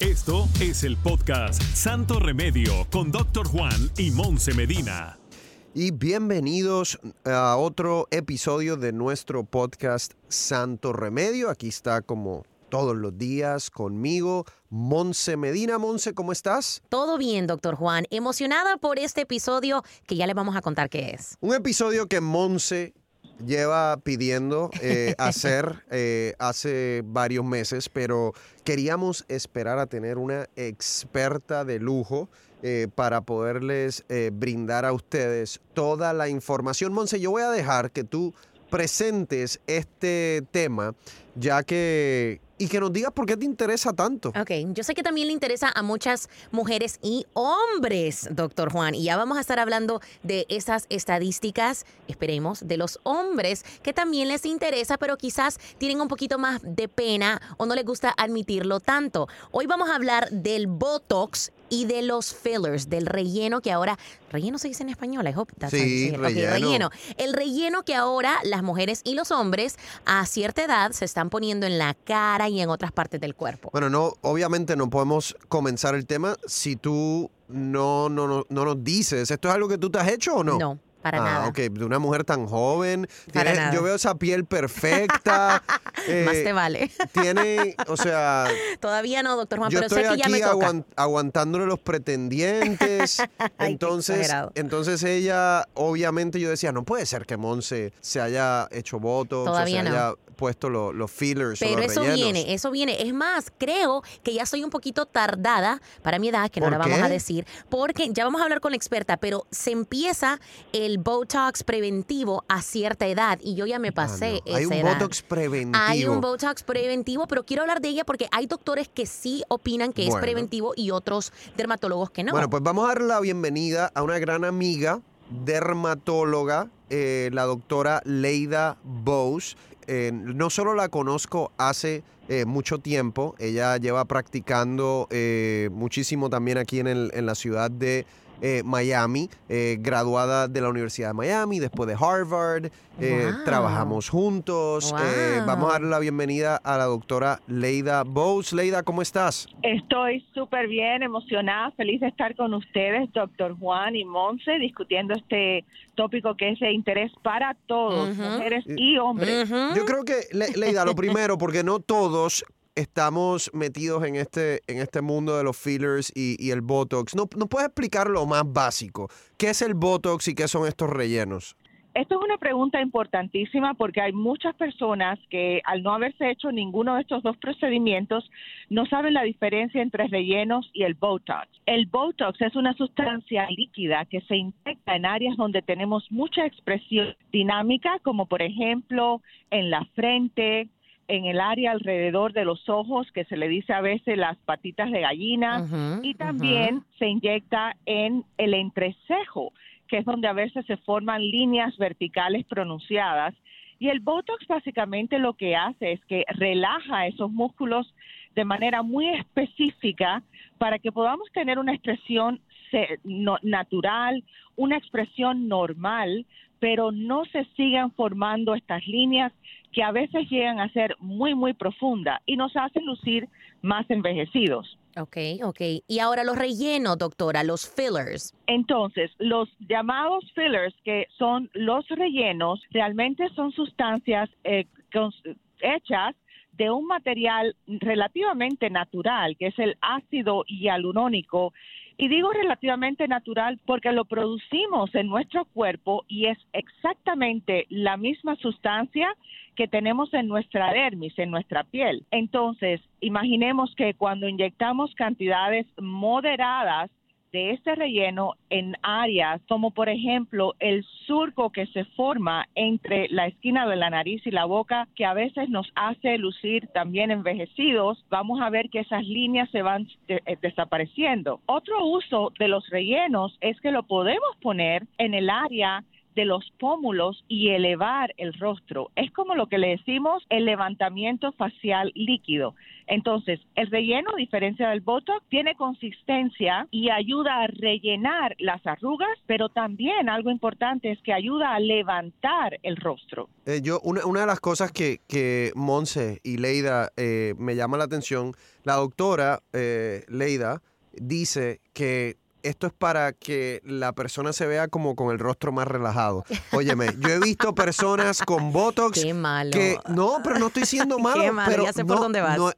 Esto es el podcast Santo Remedio con Doctor Juan y Monse Medina. Y bienvenidos a otro episodio de nuestro podcast Santo Remedio. Aquí está como todos los días conmigo Monse Medina. Monse, ¿cómo estás? Todo bien, doctor Juan. Emocionada por este episodio que ya le vamos a contar qué es. Un episodio que Monse lleva pidiendo eh, hacer eh, hace varios meses, pero queríamos esperar a tener una experta de lujo eh, para poderles brindar a ustedes toda la información. Monse, yo voy a dejar que tú presentes este tema, ya que y que nos digas por qué te interesa tanto. Ok, yo sé que también le interesa a muchas mujeres y hombres, doctor Juan, y ya vamos a estar hablando de esas estadísticas, esperemos, de los hombres que también les interesa, pero quizás tienen un poquito más de pena o no les gusta admitirlo tanto. Hoy vamos a hablar del Botox y de los fillers, del relleno que ahora, relleno se dice en español, I hope sí, relleno. relleno. El relleno que ahora las mujeres y los hombres a cierta edad se están poniendo en la cara y en otras partes del cuerpo. Bueno, no, obviamente no podemos comenzar el tema si tú no, no, no, no nos dices, ¿esto es algo que tú te has hecho o no? No. Para ah, nada. ok. De una mujer tan joven. Yo veo esa piel perfecta. Eh, Más te vale. Tiene, o sea... Todavía no, doctor Juan, yo pero estoy sé que ya me toca. aguantándole los pretendientes. entonces, entonces ella, obviamente yo decía, no puede ser que Monse se haya hecho votos. Todavía o se haya puesto los fillers Pero o los eso rellenos. viene, eso viene. Es más, creo que ya soy un poquito tardada para mi edad, que no ¿Por la vamos a decir, porque ya vamos a hablar con la experta, pero se empieza el Botox preventivo a cierta edad y yo ya me pasé Ah, no. Hay esa un. Botox preventivo. Hay un Botox preventivo, pero quiero hablar de ella porque hay doctores que sí opinan que es preventivo y otros dermatólogos que no. Bueno, pues vamos a dar la bienvenida a una gran amiga, dermatóloga, eh, la doctora Leida Bose. Eh, no solo la conozco hace eh, mucho tiempo, ella lleva practicando muchísimo también aquí en, el- en la ciudad de eh, Miami, eh, graduada de la Universidad de Miami, después de Harvard, eh, Wow. trabajamos juntos. Eh, Wow. vamos a dar la bienvenida a la doctora Leida Bose. Leida, ¿cómo estás? Estoy súper bien, emocionada, feliz de estar con ustedes, doctor Juan y Monse, discutiendo este tópico que es de interés para todos, mujeres y hombres. Yo creo que, Le- Leida, lo primero, porque no todos estamos metidos en este, en este mundo de los fillers y, el Botox. ¿No, ¿No puedes explicar lo más básico? ¿Qué es el Botox y qué son estos rellenos? Esto es una pregunta importantísima porque hay muchas personas que al no haberse hecho ninguno de estos dos procedimientos no saben la diferencia entre rellenos y el Botox. El Botox es una sustancia líquida que se inyecta en áreas donde tenemos mucha expresión dinámica, como por ejemplo en la frente, en el área alrededor de los ojos, que se le dice a veces las patitas de gallina, y también se inyecta en el entrecejo, que es donde a veces se forman líneas verticales pronunciadas. Y el Botox básicamente lo que hace es que relaja esos músculos de manera muy específica para que podamos tener una expresión natural, una expresión normal, pero no se sigan formando estas líneas que a veces llegan a ser muy, muy profundas y nos hacen lucir más envejecidos. Ok, ok. Y ahora los rellenos, doctora, los fillers. Entonces, los llamados fillers, que son los rellenos, realmente son sustancias eh, hechas de un material relativamente natural, que es el ácido hialurónico. Y digo relativamente natural porque lo producimos en nuestro cuerpo y es exactamente la misma sustancia que tenemos en nuestra dermis, en nuestra piel. Entonces, imaginemos que cuando inyectamos cantidades moderadas de este relleno en áreas como por ejemplo el surco que se forma entre la esquina de la nariz y la boca que a veces nos hace lucir también envejecidos, vamos a ver que esas líneas se van de- eh, desapareciendo. Otro uso de los rellenos es que lo podemos poner en el área de los pómulos y elevar el rostro. Es como lo que le decimos el levantamiento facial líquido. Entonces, el relleno, a diferencia del Botox, tiene consistencia y ayuda a rellenar las arrugas, pero también algo importante es que ayuda a levantar el rostro. Eh, yo, una, una de las cosas que, que Monse y Leida eh, me llama la atención, la doctora eh, Leida dice que esto es para que la persona se vea como con el rostro más relajado. Óyeme, yo he visto personas con Botox Qué malo. que no, pero no estoy siendo malo. Qué malo, pero ya sé por no- dónde vas. no-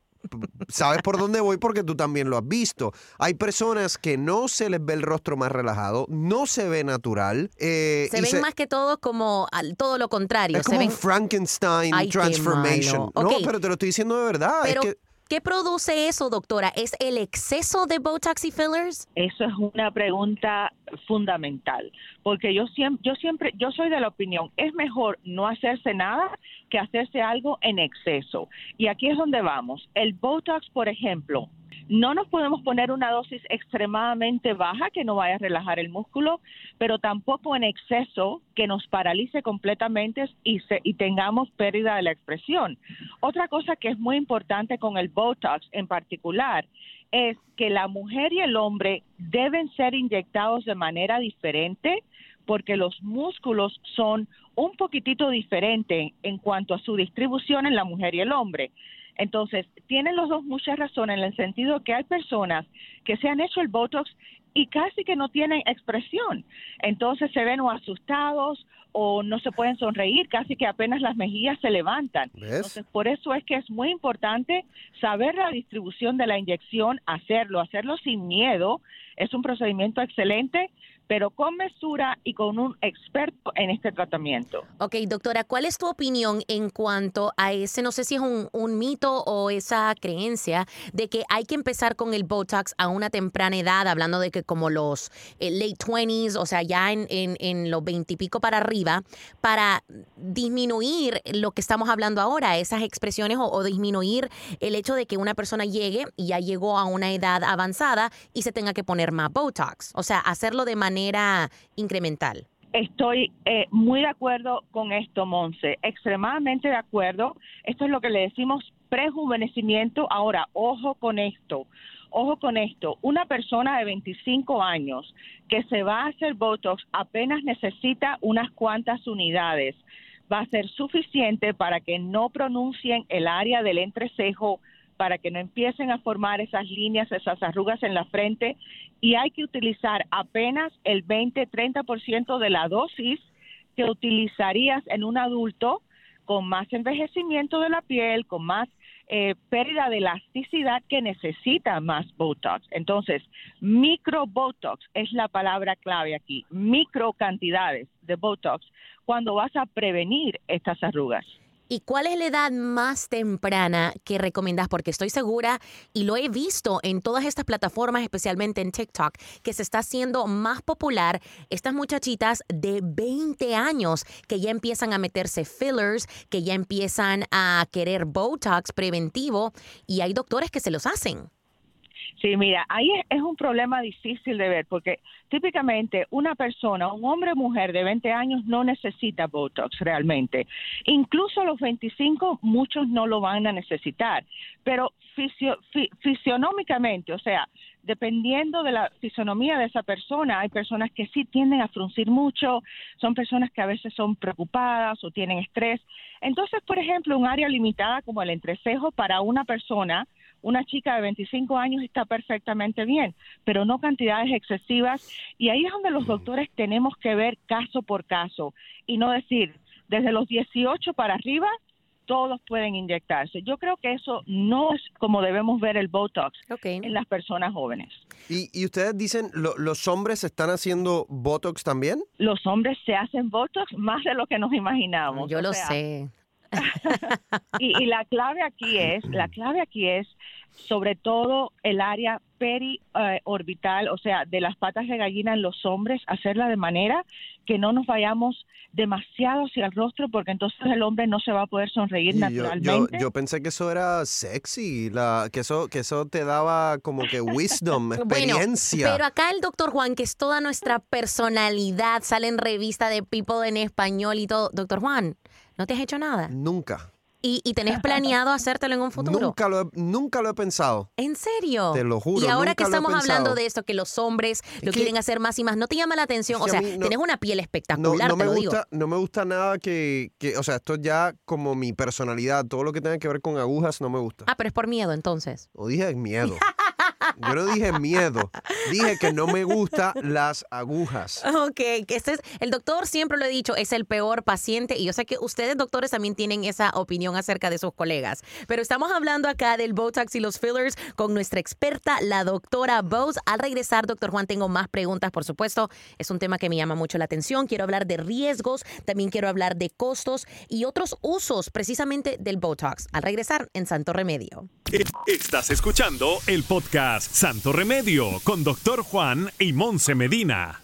Sabes por dónde voy porque tú también lo has visto. Hay personas que no se les ve el rostro más relajado, no se ve natural. eh, se ven más que todo como al- todo lo contrario. es se como ven, Frankenstein Ay, transformation. No, pero te lo estoy diciendo de verdad. pero, es que ¿qué produce eso, doctora? ¿Es el exceso de Botox y fillers? Eso es una pregunta fundamental, porque yo siempre, yo siempre, yo soy de la opinión, es mejor no hacerse nada que hacerse algo en exceso. Y aquí es donde vamos. El Botox, por ejemplo, no nos podemos poner una dosis extremadamente baja que no vaya a relajar el músculo, pero tampoco en exceso que nos paralice completamente y, se- y tengamos pérdida de la expresión. Otra cosa que es muy importante con el Botox en particular es que la mujer y el hombre deben ser inyectados de manera diferente porque los músculos son un poquitito diferentes en cuanto a su distribución en la mujer y el hombre. Entonces, tienen los dos mucha razón en el sentido que hay personas que se han hecho el Botox y casi que no tienen expresión. Entonces se ven o asustados o no se pueden sonreír, casi que apenas las mejillas se levantan. ¿Ves? Entonces, por eso es que es muy importante saber la distribución de la inyección, hacerlo, hacerlo sin miedo. Es un procedimiento excelente, pero con mesura y con un experto en este tratamiento. Ok, doctora, ¿cuál es tu opinión en cuanto a ese, no sé si es un, mito o esa creencia de que hay que empezar con el Botox a una temprana edad, hablando de que como los eh, late 20s, o sea, ya en los 20 y pico para arriba, para disminuir lo que estamos hablando ahora, esas expresiones o, o disminuir el hecho de que una persona llegue y ya llegó a una edad avanzada y se tenga que poner más Botox? O sea, hacerlo de manera incremental. Estoy eh, muy de acuerdo con esto, Monse, extremadamente de acuerdo. Esto es lo que le decimos prejuvenecimiento. Ahora, ojo con esto, ojo con esto. Una persona de 25 años que se va a hacer Botox apenas necesita unas cuantas unidades. Va a ser suficiente para que no pronuncien el área del entrecejo, para que no empiecen a formar esas líneas, esas arrugas en la frente y hay que utilizar apenas el 20-30% de la dosis que utilizarías en un adulto con más envejecimiento de la piel, con más eh, pérdida de elasticidad que necesita más Botox. Entonces, micro Botox es la palabra clave aquí, micro cantidades de Botox cuando vas a prevenir estas arrugas. ¿Y cuál es la edad más temprana que recomiendas? Porque estoy segura, y lo he visto en todas estas plataformas, especialmente en TikTok, que se está haciendo más popular estas muchachitas de 20 años que ya empiezan a meterse fillers, que ya empiezan a querer Botox preventivo, y hay doctores que se los hacen. Sí, mira, ahí es, un problema difícil de ver porque típicamente una persona, un hombre o mujer de 20 años no necesita Botox realmente. Incluso a los 25 muchos no lo van a necesitar, pero fisio- fi- fisionómicamente, o sea, dependiendo de la fisonomía de esa persona, hay personas que sí tienden a fruncir mucho, son personas que a veces son preocupadas o tienen estrés. Entonces, por ejemplo, un área limitada como el entrecejo para una persona, una chica de 25 años está perfectamente bien, pero no cantidades excesivas. Y ahí es donde los doctores tenemos que ver caso por caso y no decir, desde los 18 para arriba, todos pueden inyectarse. Yo creo que eso no es como debemos ver el Botox en las personas jóvenes. Y, y ustedes dicen, lo- ¿los hombres están haciendo Botox también? Los hombres se hacen Botox más de lo que nos imaginamos. Yo O lo sea, sé. y, y la clave aquí es, la clave aquí es sobre todo el área periorbital, o sea, de las patas de gallina en los hombres, hacerla de manera que no nos vayamos demasiado hacia el rostro, porque entonces el hombre no se va a poder sonreír Y naturalmente. yo, yo pensé que eso era sexy, la, que, eso, que eso te daba como que wisdom, Bueno, experiencia. pero acá el doctor Juan, que es toda nuestra personalidad, sale en revista de People en español y todo. Doctor Juan, ¿no te has hecho nada? Nunca, ¿Y, y tenés planeado hacértelo en un futuro? nunca lo, he, nunca lo he pensado. ¿En serio? Te lo juro, Y ahora nunca que estamos hablando de esto, que los hombres lo quieren hacer más y más, ¿no te llama la atención? O sea, no- tenés una piel espectacular, no te me lo digo. gusta, no me gusta nada que, que, o sea, esto ya como mi personalidad, todo lo que tenga que ver con agujas no me gusta. Ah, pero es por miedo entonces. No dije miedo. Yo no dije miedo. Dije que no me gustan las agujas. Ok, que este es, el doctor siempre lo he dicho, es el peor paciente y yo sé que ustedes doctores también tienen esa opinión acerca de sus colegas, pero estamos hablando acá del Botox y los fillers con nuestra experta, la doctora Bose. Al regresar, doctor Juan, tengo más preguntas, por supuesto, es un tema que me llama mucho la atención, quiero hablar de riesgos, también quiero hablar de costos y otros usos precisamente del Botox. Al regresar en Santo Remedio. Estás escuchando el podcast Santo Remedio con Doctor Juan y Monse Medina.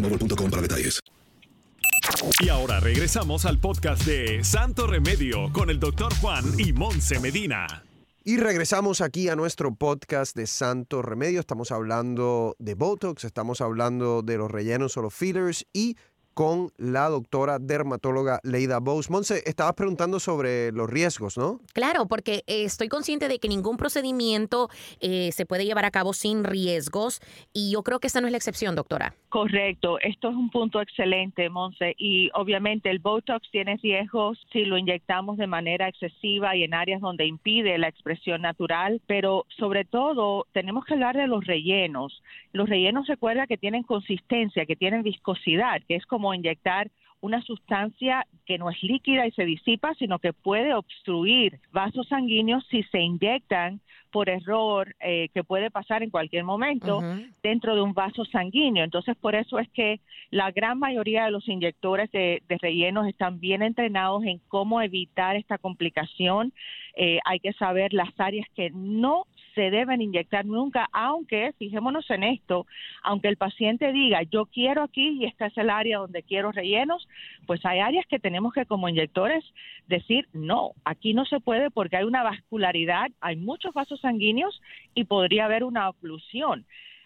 boostmobile.com para detalles. Y ahora regresamos al podcast de Santo Remedio con el Doctor Juan y Monse Medina. Y regresamos aquí a nuestro podcast de Santo Remedio. Estamos hablando de Botox, estamos hablando de los rellenos o los fillers y con la doctora dermatóloga Leida Bose. Monse, estabas preguntando sobre los riesgos, ¿no? Claro, porque eh, estoy consciente de que ningún procedimiento eh, se puede llevar a cabo sin riesgos y yo creo que esta no es la excepción, doctora. Correcto, esto es un punto excelente, Monse, y obviamente el Botox tiene riesgos si lo inyectamos de manera excesiva y en áreas donde impide la expresión natural, pero sobre todo tenemos que hablar de los rellenos. Los rellenos recuerda que tienen consistencia, que tienen viscosidad, que es como inyectar una sustancia que no es líquida y se disipa, sino que puede obstruir vasos sanguíneos si se inyectan por error, eh, que puede pasar en cualquier momento dentro de un vaso sanguíneo. Entonces, por eso es que la gran mayoría de los inyectores de, de rellenos están bien entrenados en cómo evitar esta complicación. Eh, hay que saber las áreas que no se deben inyectar nunca, aunque, fijémonos en esto, aunque el paciente diga, yo quiero aquí y esta es el área donde quiero rellenos, pues hay áreas que tenemos que como inyectores decir, no, aquí no se puede porque hay una vascularidad, hay muchos vasos sanguíneos y podría haber una oclusión.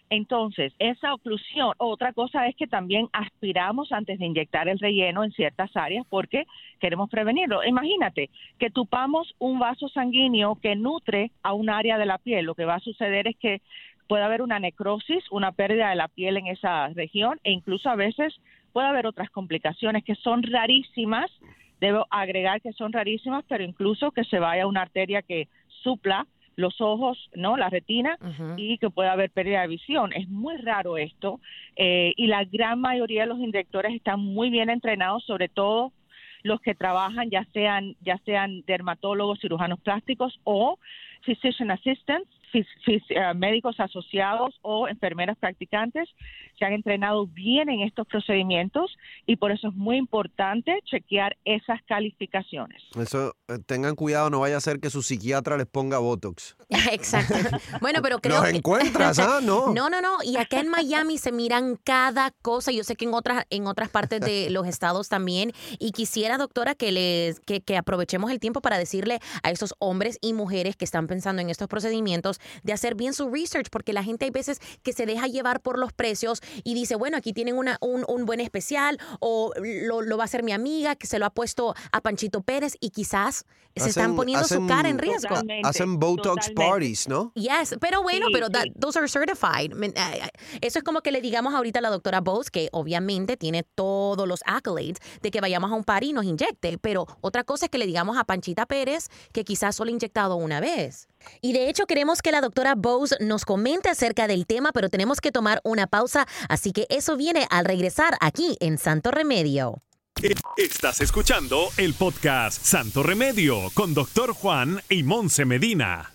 Entonces, esa oclusión, otra cosa es que también aspiramos antes de inyectar el relleno en ciertas áreas porque queremos prevenirlo. Imagínate que tupamos un vaso sanguíneo que nutre a un área de la piel. Lo que va a suceder es que puede haber una necrosis, una pérdida de la piel en esa región e incluso a veces puede haber otras complicaciones que son rarísimas. Debo agregar que son rarísimas, pero incluso que se vaya una arteria que supla los ojos, no, la retina y que pueda haber pérdida de visión. Es muy raro esto eh, y la gran mayoría de los inyectores están muy bien entrenados, sobre todo los que trabajan ya sean ya sean dermatólogos, cirujanos plásticos o physician assistants, eh, médicos asociados o enfermeras practicantes se han entrenado bien en estos procedimientos y por eso es muy importante chequear esas calificaciones. Eso, eh, tengan cuidado, no vaya a ser que su psiquiatra les ponga Botox. Exacto. Bueno, pero creo Los encuentras, ¿ah? No. No, no, no. Y acá en Miami se miran cada cosa. Yo sé que en otras, en otras partes de los estados también. Y quisiera, doctora, que, les, que, que aprovechemos el tiempo para decirle a esos hombres y mujeres que están pensando en estos procedimientos de hacer bien su research, porque la gente hay veces que se deja llevar por los precios y dice, bueno, aquí tienen una, un, un buen especial o lo, lo, va a hacer mi amiga que se lo ha puesto a Panchito Pérez y quizás se están poniendo su cara en riesgo. Hacen Botox totalmente. parties, ¿no? Yes, pero bueno, Sí, pero that- sí. those are certified. Eh, eh, Eso es como que le digamos ahorita a la doctora Bose, que obviamente tiene todos los accolades de que vayamos a un party y nos inyecte, pero otra cosa es que le digamos a Panchita Pérez que quizás solo ha inyectado una vez. Y de hecho queremos que la doctora Bose nos comente acerca del tema, pero tenemos que tomar una pausa, así que eso viene al regresar aquí en Santo Remedio. Estás escuchando el podcast Santo Remedio con Doctor Juan y Monse Medina.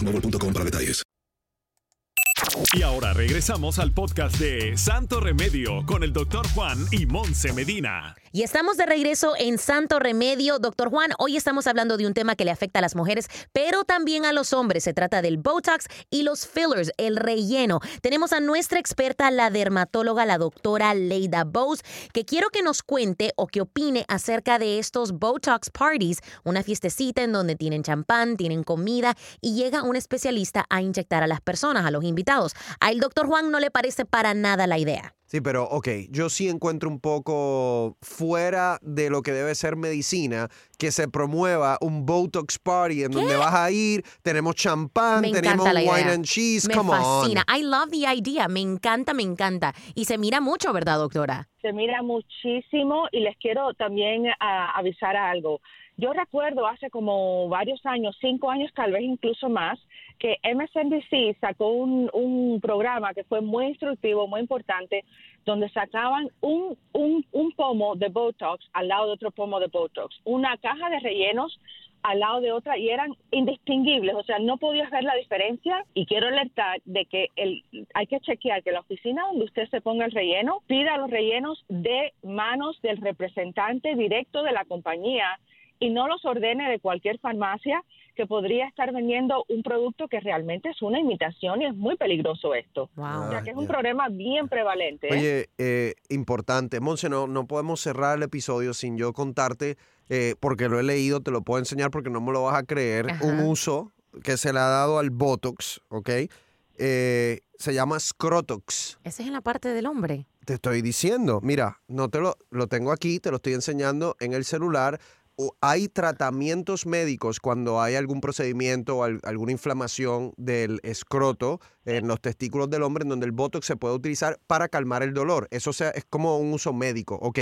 para detalles. Y ahora regresamos al podcast de Santo Remedio con el Doctor Juan y Monse Medina. Y estamos de regreso en Santo Remedio. Doctor Juan, hoy estamos hablando de un tema que le afecta a las mujeres, pero también a los hombres. Se trata del Botox y los fillers, el relleno. Tenemos a nuestra experta, la dermatóloga, la doctora Leida Bose, que quiero que nos cuente o que opine acerca de estos Botox parties, una fiestecita en donde tienen champán, tienen comida y llega un especialista a inyectar a las personas, a los invitados. Al doctor Juan no le parece para nada la idea. Sí, pero ok, yo sí encuentro un poco fuera de lo que debe ser medicina que se promueva un Botox party en donde vas a ir, tenemos champán, Me tenemos wine idea. and cheese, Me come fascina. on. I love the idea. Me encanta, me encanta. Y se mira mucho, ¿verdad, doctora? se mira muchísimo y les quiero también ah, avisar algo. Yo recuerdo hace como varios años, cinco años, tal vez incluso más, que MSNBC sacó un, un programa que fue muy instructivo, muy importante, donde sacaban un, un, un pomo de Botox al lado de otro pomo de Botox, una caja de rellenos al lado de otra y eran indistinguibles, o sea, no podías ver la diferencia. Y quiero alertar de que el, hay que chequear que la oficina donde usted se ponga el relleno pida los rellenos de manos del representante directo de la compañía y no los ordene de cualquier farmacia que podría estar vendiendo un producto que realmente es una imitación y es muy peligroso esto. O sea que es un problema bien prevalente. ¿eh? Oye, eh, importante. Monse, no, no podemos cerrar el episodio sin yo contarte, eh, porque lo he leído, te lo puedo enseñar porque no me lo vas a creer, un uso que se le ha dado al Botox, ¿ok? Eh, se llama Scrotox. Ese es en la parte del hombre. Te estoy diciendo, mira, no te lo, lo tengo aquí, te lo estoy enseñando en el celular. Hay tratamientos médicos cuando hay algún procedimiento o al- alguna inflamación del escroto en los testículos del hombre en donde el Botox se puede utilizar para calmar el dolor. Eso sea, es como un uso médico, ok.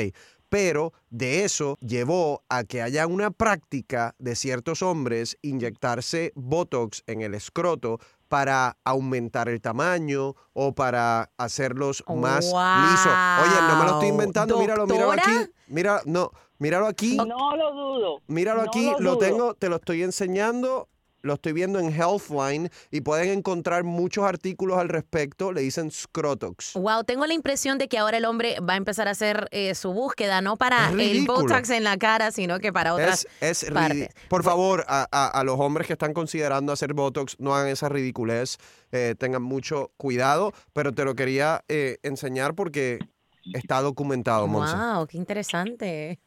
Pero de eso llevó a que haya una práctica de ciertos hombres inyectarse Botox en el escroto para aumentar el tamaño o para hacerlos más lisos. Oye, no me lo estoy inventando, míralo, míralo aquí. Mira, no, míralo aquí. No lo dudo. Míralo No aquí, lo lo dudo. tengo, te lo estoy enseñando. Lo estoy viendo en Healthline y pueden encontrar muchos artículos al respecto. Le dicen Scrotox. Wow, tengo la impresión de que ahora el hombre va a empezar a hacer eh, su búsqueda, no para el. Botox en la cara, sino que para otras Es, es partes. Por favor, a, a- a los hombres que están considerando hacer Botox, no hagan esa ridiculez. eh, tengan mucho cuidado. Pero te lo quería eh, enseñar porque está documentado, Monse. Wow, qué interesante.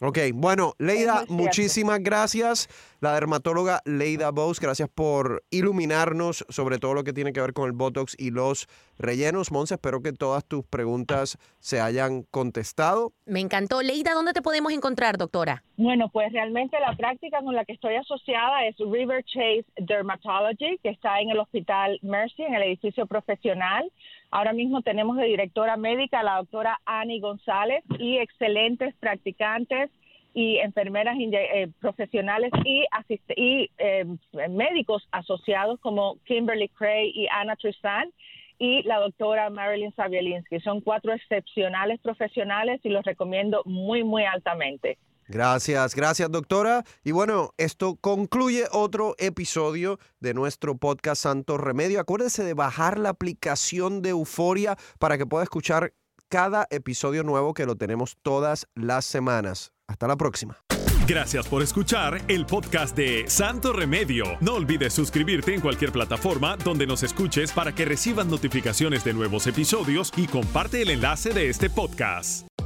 Ok, bueno, Leida, muchísimas gracias. La dermatóloga Leida Bose, gracias por iluminarnos sobre todo lo que tiene que ver con el Botox y los rellenos. Monse, espero que todas tus preguntas se hayan contestado. Me encantó. Leida, ¿dónde te podemos encontrar, doctora? Bueno, pues realmente la práctica con la que estoy asociada es River Chase Dermatology, que está en el Hospital Mercy, en el edificio profesional. Ahora mismo tenemos de directora médica a la doctora Annie González y excelentes practicantes y enfermeras eh, profesionales y, eh, médicos asociados como Kimberly Cray y Anna Tristan y la doctora Marilyn Savielinski. Son cuatro excepcionales profesionales y los recomiendo muy, muy altamente. Gracias, gracias doctora. Y bueno, esto concluye otro episodio de nuestro podcast Santo Remedio. Acuérdese de bajar la aplicación de Euforia para que pueda escuchar cada episodio nuevo que lo tenemos todas las semanas. Hasta la próxima. Gracias por escuchar el podcast de Santo Remedio. No olvides suscribirte en cualquier plataforma donde nos escuches para que recibas notificaciones de nuevos episodios y comparte el enlace de este podcast.